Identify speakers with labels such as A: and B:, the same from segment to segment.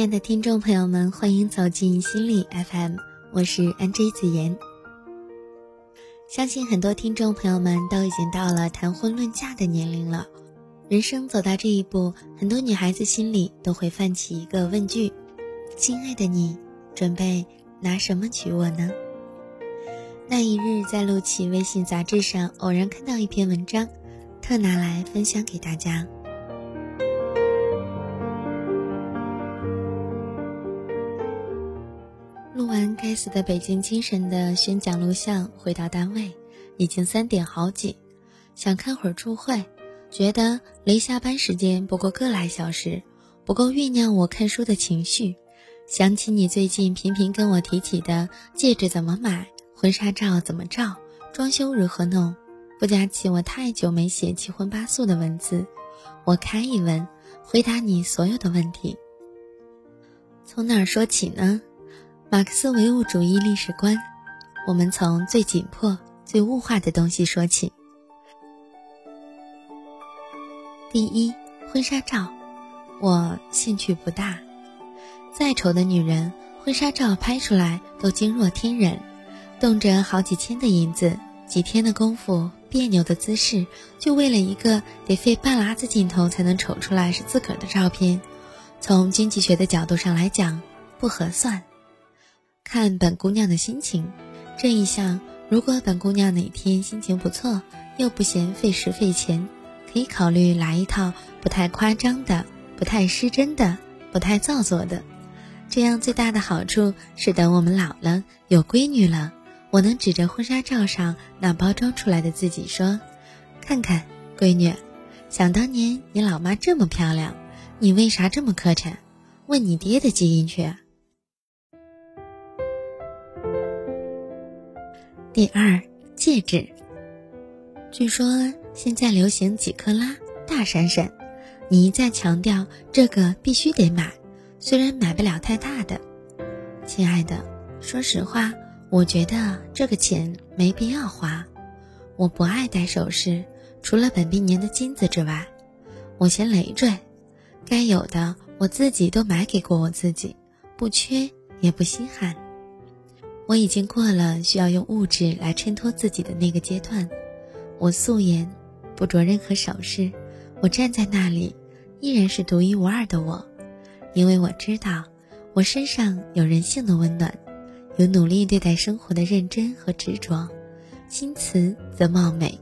A: 亲爱的听众朋友们，欢迎走进心理 FM，我是 NJ 子言。相信很多听众朋友们都已经到了谈婚论嫁的年龄了，人生走到这一步，很多女孩子心里都会泛起一个问句：亲爱的你，准备拿什么娶我呢？那一日在陆琪微信杂志上偶然看到一篇文章，特拿来分享给大家。该死的北京精神的宣讲录像，回到单位，已经三点好几，想看会儿初会，觉得离下班时间不过个来小时，不够酝酿我看书的情绪。想起你最近频频跟我提起的戒指怎么买、婚纱照怎么照、装修如何弄，不加起我太久没写七荤八素的文字，我开一文，回答你所有的问题。从哪儿说起呢？马克思唯物主义历史观，我们从最紧迫、最物化的东西说起。第一，婚纱照，我兴趣不大。再丑的女人，婚纱照拍出来都惊若天人，动辄好几千的银子，几天的功夫，别扭的姿势，就为了一个得费半拉子劲头才能瞅出来是自个儿的照片。从经济学的角度上来讲，不合算。看本姑娘的心情，这一项如果本姑娘哪天心情不错，又不嫌费时费钱，可以考虑来一套不太夸张的、不太失真的、不太造作的。这样最大的好处是，等我们老了有闺女了，我能指着婚纱照上那包装出来的自己说：“看看，闺女，想当年你老妈这么漂亮，你为啥这么磕碜？问你爹的基因去。”第二，戒指。据说现在流行几克拉大闪闪，你一再强调这个必须得买，虽然买不了太大的。亲爱的，说实话，我觉得这个钱没必要花。我不爱戴首饰，除了本命年的金子之外，我嫌累赘。该有的我自己都买给过我自己，不缺也不稀罕。我已经过了需要用物质来衬托自己的那个阶段，我素颜，不着任何首饰，我站在那里，依然是独一无二的我，因为我知道，我身上有人性的温暖，有努力对待生活的认真和执着，心慈则貌美，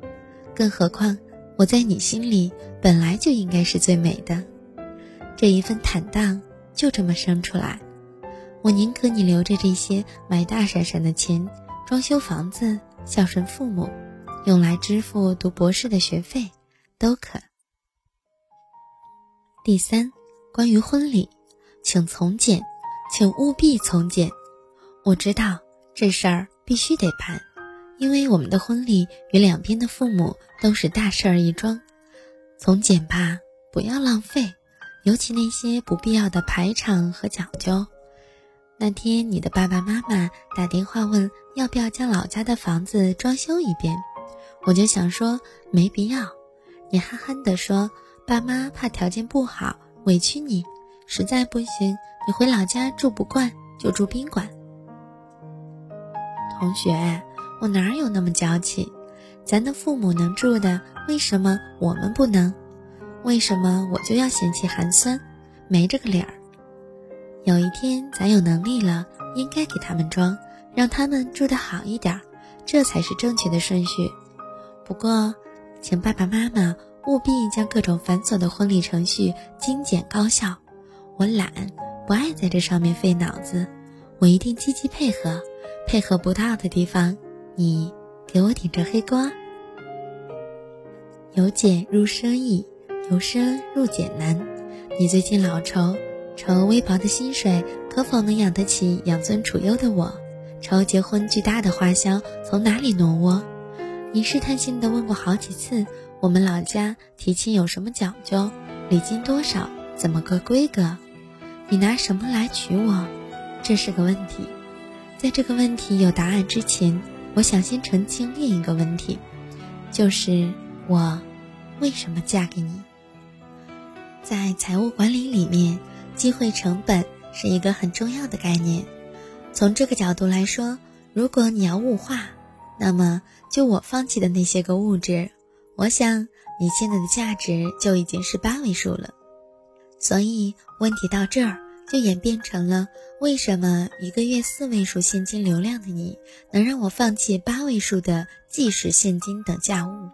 A: 更何况我在你心里本来就应该是最美的，这一份坦荡就这么生出来。我宁可你留着这些买大闪闪的钱，装修房子、孝顺父母，用来支付读博士的学费，都可。第三，关于婚礼，请从简，请务必从简。我知道这事儿必须得办，因为我们的婚礼与两边的父母都是大事儿一桩。从简吧，不要浪费，尤其那些不必要的排场和讲究。那天你的爸爸妈妈打电话问要不要将老家的房子装修一遍，我就想说没必要。你憨憨地说爸妈怕条件不好委屈你，实在不行你回老家住不惯就住宾馆。同学，我哪有那么娇气？咱的父母能住的，为什么我们不能？为什么我就要嫌弃寒酸？没这个理儿。有一天咱有能力了，应该给他们装，让他们住得好一点，这才是正确的顺序。不过，请爸爸妈妈务必将各种繁琐的婚礼程序精简高效。我懒，不爱在这上面费脑子，我一定积极配合。配合不到的地方，你给我顶着黑锅。由俭入奢易，由奢入俭难。你最近老愁。愁微薄的薪水可否能养得起养尊处优的我？愁结婚巨大的花销从哪里挪窝？你试探性的问过好几次，我们老家提亲有什么讲究？礼金多少？怎么个规格？你拿什么来娶我？这是个问题。在这个问题有答案之前，我想先澄清另一个问题，就是我为什么嫁给你？在财务管理里面。机会成本是一个很重要的概念。从这个角度来说，如果你要物化，那么就我放弃的那些个物质，我想你现在的价值就已经是八位数了。所以问题到这儿就演变成了：为什么一个月四位数现金流量的你，能让我放弃八位数的即时现金等价物？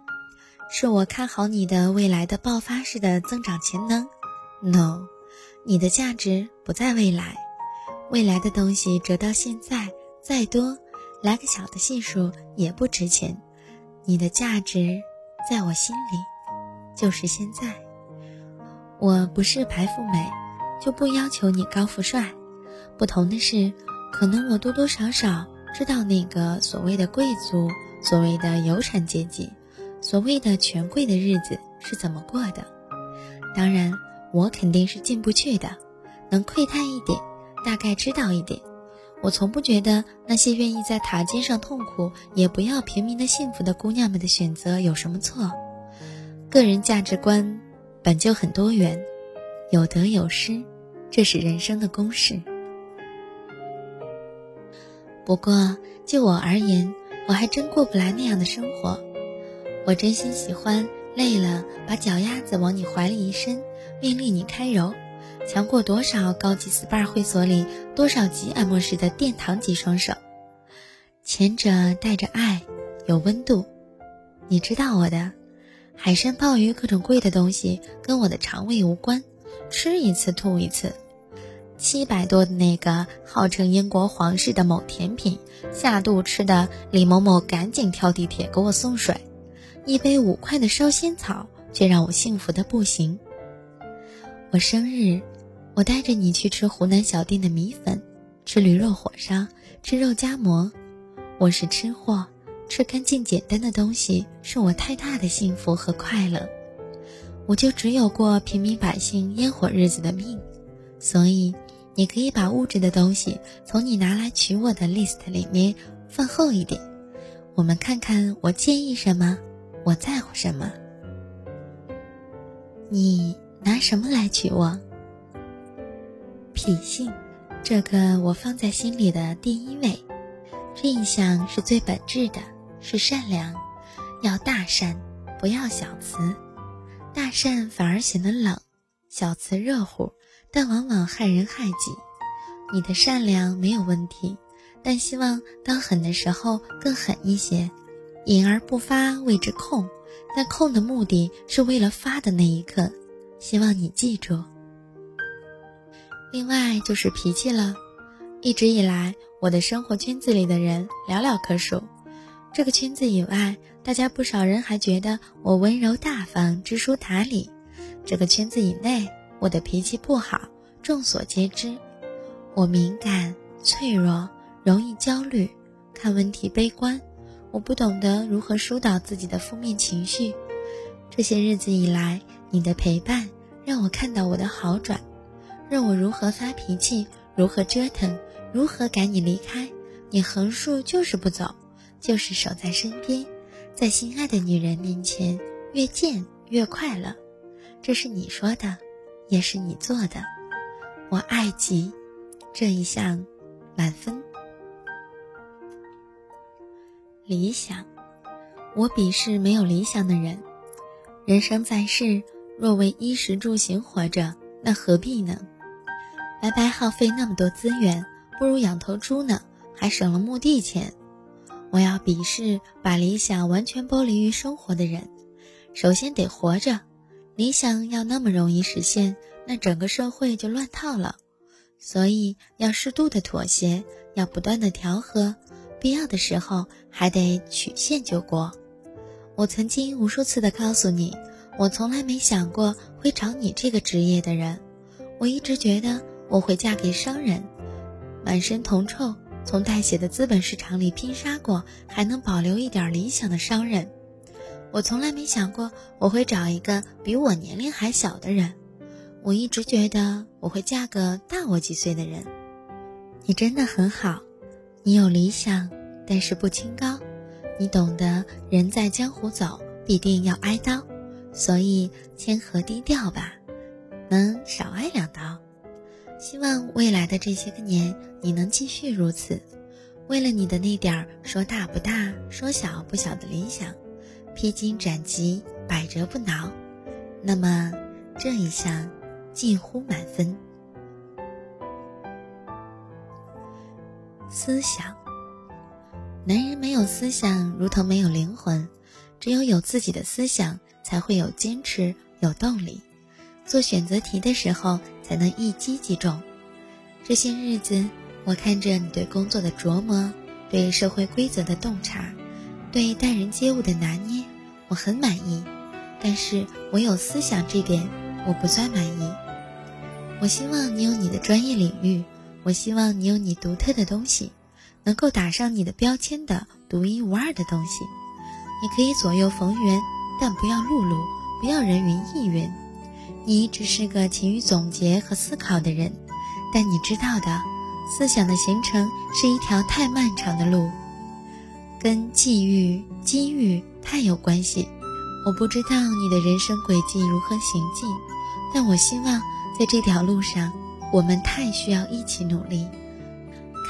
A: 是我看好你的未来的爆发式的增长潜能？No，你的价值不在未来，未来的东西折到现在再多，来个小的系数也不值钱。你的价值在我心里，就是现在。我不是白富美，就不要求你高富帅。不同的是，可能我多多少少知道那个所谓的贵族，所谓的有产阶级。所谓的权贵的日子是怎么过的？当然，我肯定是进不去的，能窥探一点，大概知道一点。我从不觉得那些愿意在塔尖上痛苦，也不要平民的幸福的姑娘们的选择有什么错。个人价值观本就很多元，有得有失，这是人生的公式。不过就我而言，我还真过不来那样的生活。我真心喜欢，累了把脚丫子往你怀里一伸，命令你开揉，强过多少高级 SPA 会所里多少级按摩师的殿堂级双手。前者带着爱，有温度。你知道我的，海参鲍鱼各种贵的东西跟我的肠胃无关，吃一次吐一次。七百多的那个号称英国皇室的某甜品，下肚吃的，李某某赶紧跳地铁给我送水。一杯五块的烧仙草，却让我幸福的不行。我生日，我带着你去吃湖南小店的米粉，吃驴肉火烧，吃肉夹馍。我是吃货，吃干净简单的东西是我太大的幸福和快乐。我就只有过平民百姓烟火日子的命，所以你可以把物质的东西从你拿来娶我的 list 里面放后一点。我们看看我介意什么。我在乎什么？你拿什么来娶我？脾性，这个我放在心里的第一位。这一项是最本质的，是善良，要大善，不要小慈。大善反而显得冷，小慈热乎，但往往害人害己。你的善良没有问题，但希望当狠的时候更狠一些。隐而不发谓之控，但控的目的是为了发的那一刻。希望你记住。另外就是脾气了，一直以来我的生活圈子里的人寥寥可数。这个圈子以外，大家不少人还觉得我温柔大方、知书达理。这个圈子以内，我的脾气不好，众所皆知。我敏感、脆弱，容易焦虑，看问题悲观。我不懂得如何疏导自己的负面情绪，这些日子以来，你的陪伴让我看到我的好转，让我如何发脾气，如何折腾，如何赶你离开，你横竖就是不走，就是守在身边，在心爱的女人面前越贱越快乐，这是你说的，也是你做的，我爱极，这一项满分。理想，我鄙视没有理想的人。人生在世，若为衣食住行活着，那何必呢？白白耗费那么多资源，不如养头猪呢，还省了墓地钱。我要鄙视把理想完全剥离于生活的人。首先得活着，理想要那么容易实现，那整个社会就乱套了。所以要适度的妥协，要不断的调和。必要的时候还得曲线救国。我曾经无数次的告诉你，我从来没想过会找你这个职业的人。我一直觉得我会嫁给商人，满身铜臭，从带血的资本市场里拼杀过，还能保留一点理想的商人。我从来没想过我会找一个比我年龄还小的人。我一直觉得我会嫁个大我几岁的人。你真的很好。你有理想，但是不清高。你懂得人在江湖走，必定要挨刀，所以谦和低调吧，能少挨两刀。希望未来的这些个年，你能继续如此。为了你的那点儿说大不大、说小不小的理想，披荆斩棘、百折不挠，那么这一项近乎满分。思想，男人没有思想，如同没有灵魂。只有有自己的思想，才会有坚持、有动力。做选择题的时候，才能一击即中。这些日子。我看着你对工作的琢磨，对社会规则的洞察，对待人接物的拿捏，我很满意。但是我有思想这点，我不算满意。我希望你有你的专业领域，我希望你有你独特的东西，能够打上你的标签的独一无二的东西。你可以左右逢源，但不要碌碌，不要人云亦云。你只是个勤于总结和思考的人，但你知道的。思想的形成是一条太漫长的路，跟际遇、机遇太有关系。我不知道你的人生轨迹如何行进，但我希望在这条路上，我们太需要一起努力，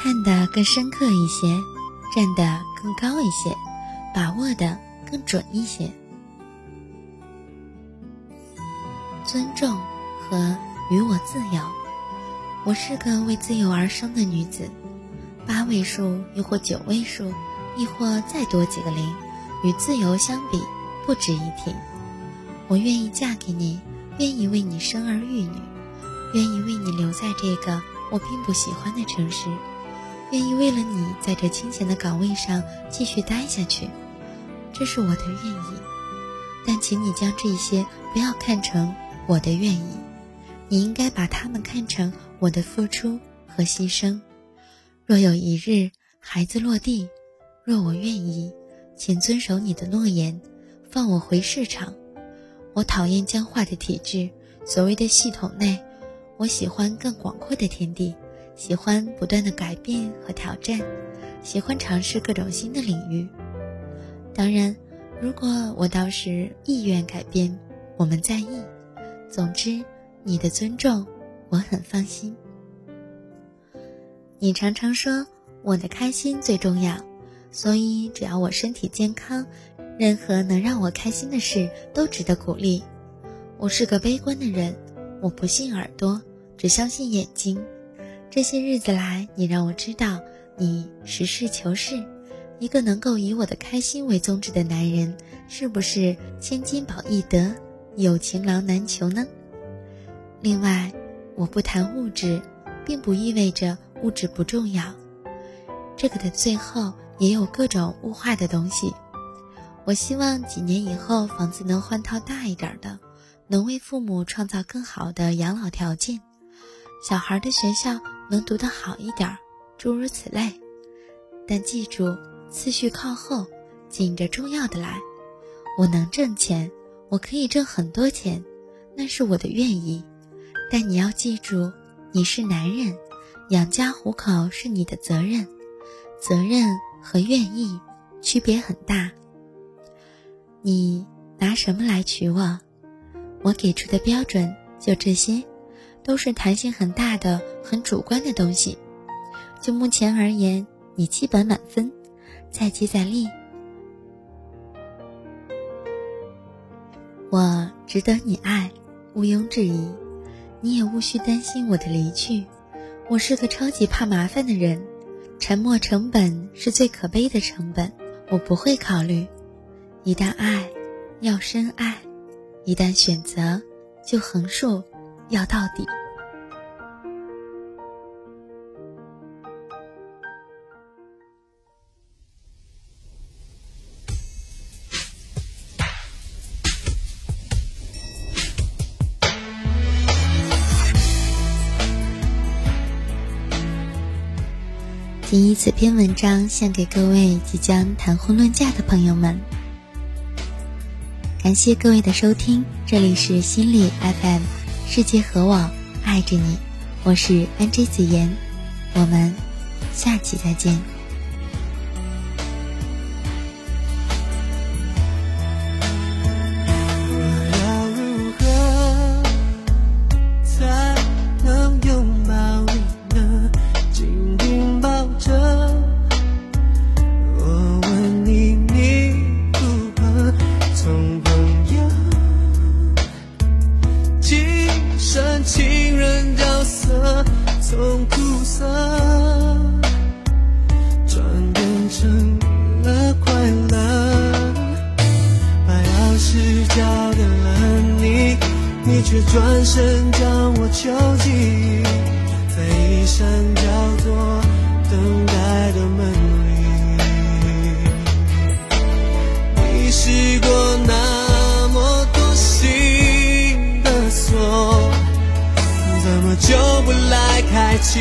A: 看得更深刻一些，站得更高一些，把握的更准一些。尊重和与我自由。我是个为自由而生的女子，八位数亦或九位数，亦或再多几个零，与自由相比不值一提。我愿意嫁给你，愿意为你生儿育女，愿意为你留在这个我并不喜欢的城市，愿意为了你在这清闲的岗位上继续待下去。这是我的愿意，但请你将这些不要看成我的愿意，你应该把它们看成。我的付出和牺牲，若有一日孩子落地，若我愿意，请遵守你的诺言，放我回市场。我讨厌僵化的体制，所谓的系统内，我喜欢更广阔的天地，喜欢不断的改变和挑战，喜欢尝试各种新的领域。当然，如果我到时意愿改变，我们在意。总之，你的尊重。我很放心。你常常说我的开心最重要，所以只要我身体健康，任何能让我开心的事都值得鼓励。我是个悲观的人，我不信耳朵，只相信眼睛。这些日子来，你让我知道你实事求是，一个能够以我的开心为宗旨的男人，是不是千金宝易得，有情郎难求呢？另外。我不谈物质，并不意味着物质不重要。这个的最后也有各种物化的东西。我希望几年以后房子能换套大一点的，能为父母创造更好的养老条件，小孩的学校能读得好一点，诸如此类。但记住，次序靠后，紧着重要的来。我能挣钱，我可以挣很多钱，那是我的愿意。但你要记住，你是男人，养家糊口是你的责任，责任和愿意区别很大。你拿什么来娶我？我给出的标准就这些，都是弹性很大的、很主观的东西。就目前而言，你基本满分，再接再厉。我值得你爱，毋庸置疑。你也无需担心我的离去，我是个超级怕麻烦的人，沉默成本是最可悲的成本，我不会考虑。一旦爱，要深爱；一旦选择，就横竖要到底。仅以此篇文章献给各位即将谈婚论嫁的朋友们。感谢各位的收听，这里是心理 FM，世界和我爱着你，我是 NJ 子言，我们下期再见。
B: 色转变成了快乐。把钥匙交给了你你却转身将我囚禁。在一扇叫做等待的门。就不来开启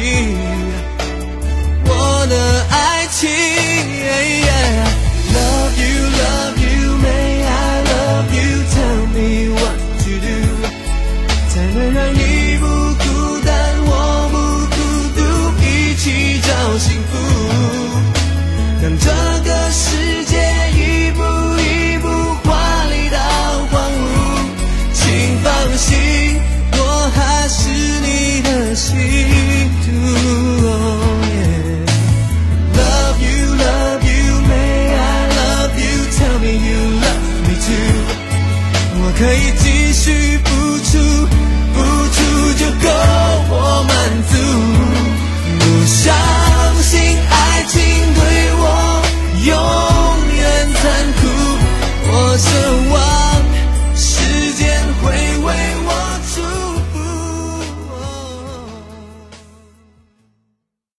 B: 我的爱情。耶耶可以。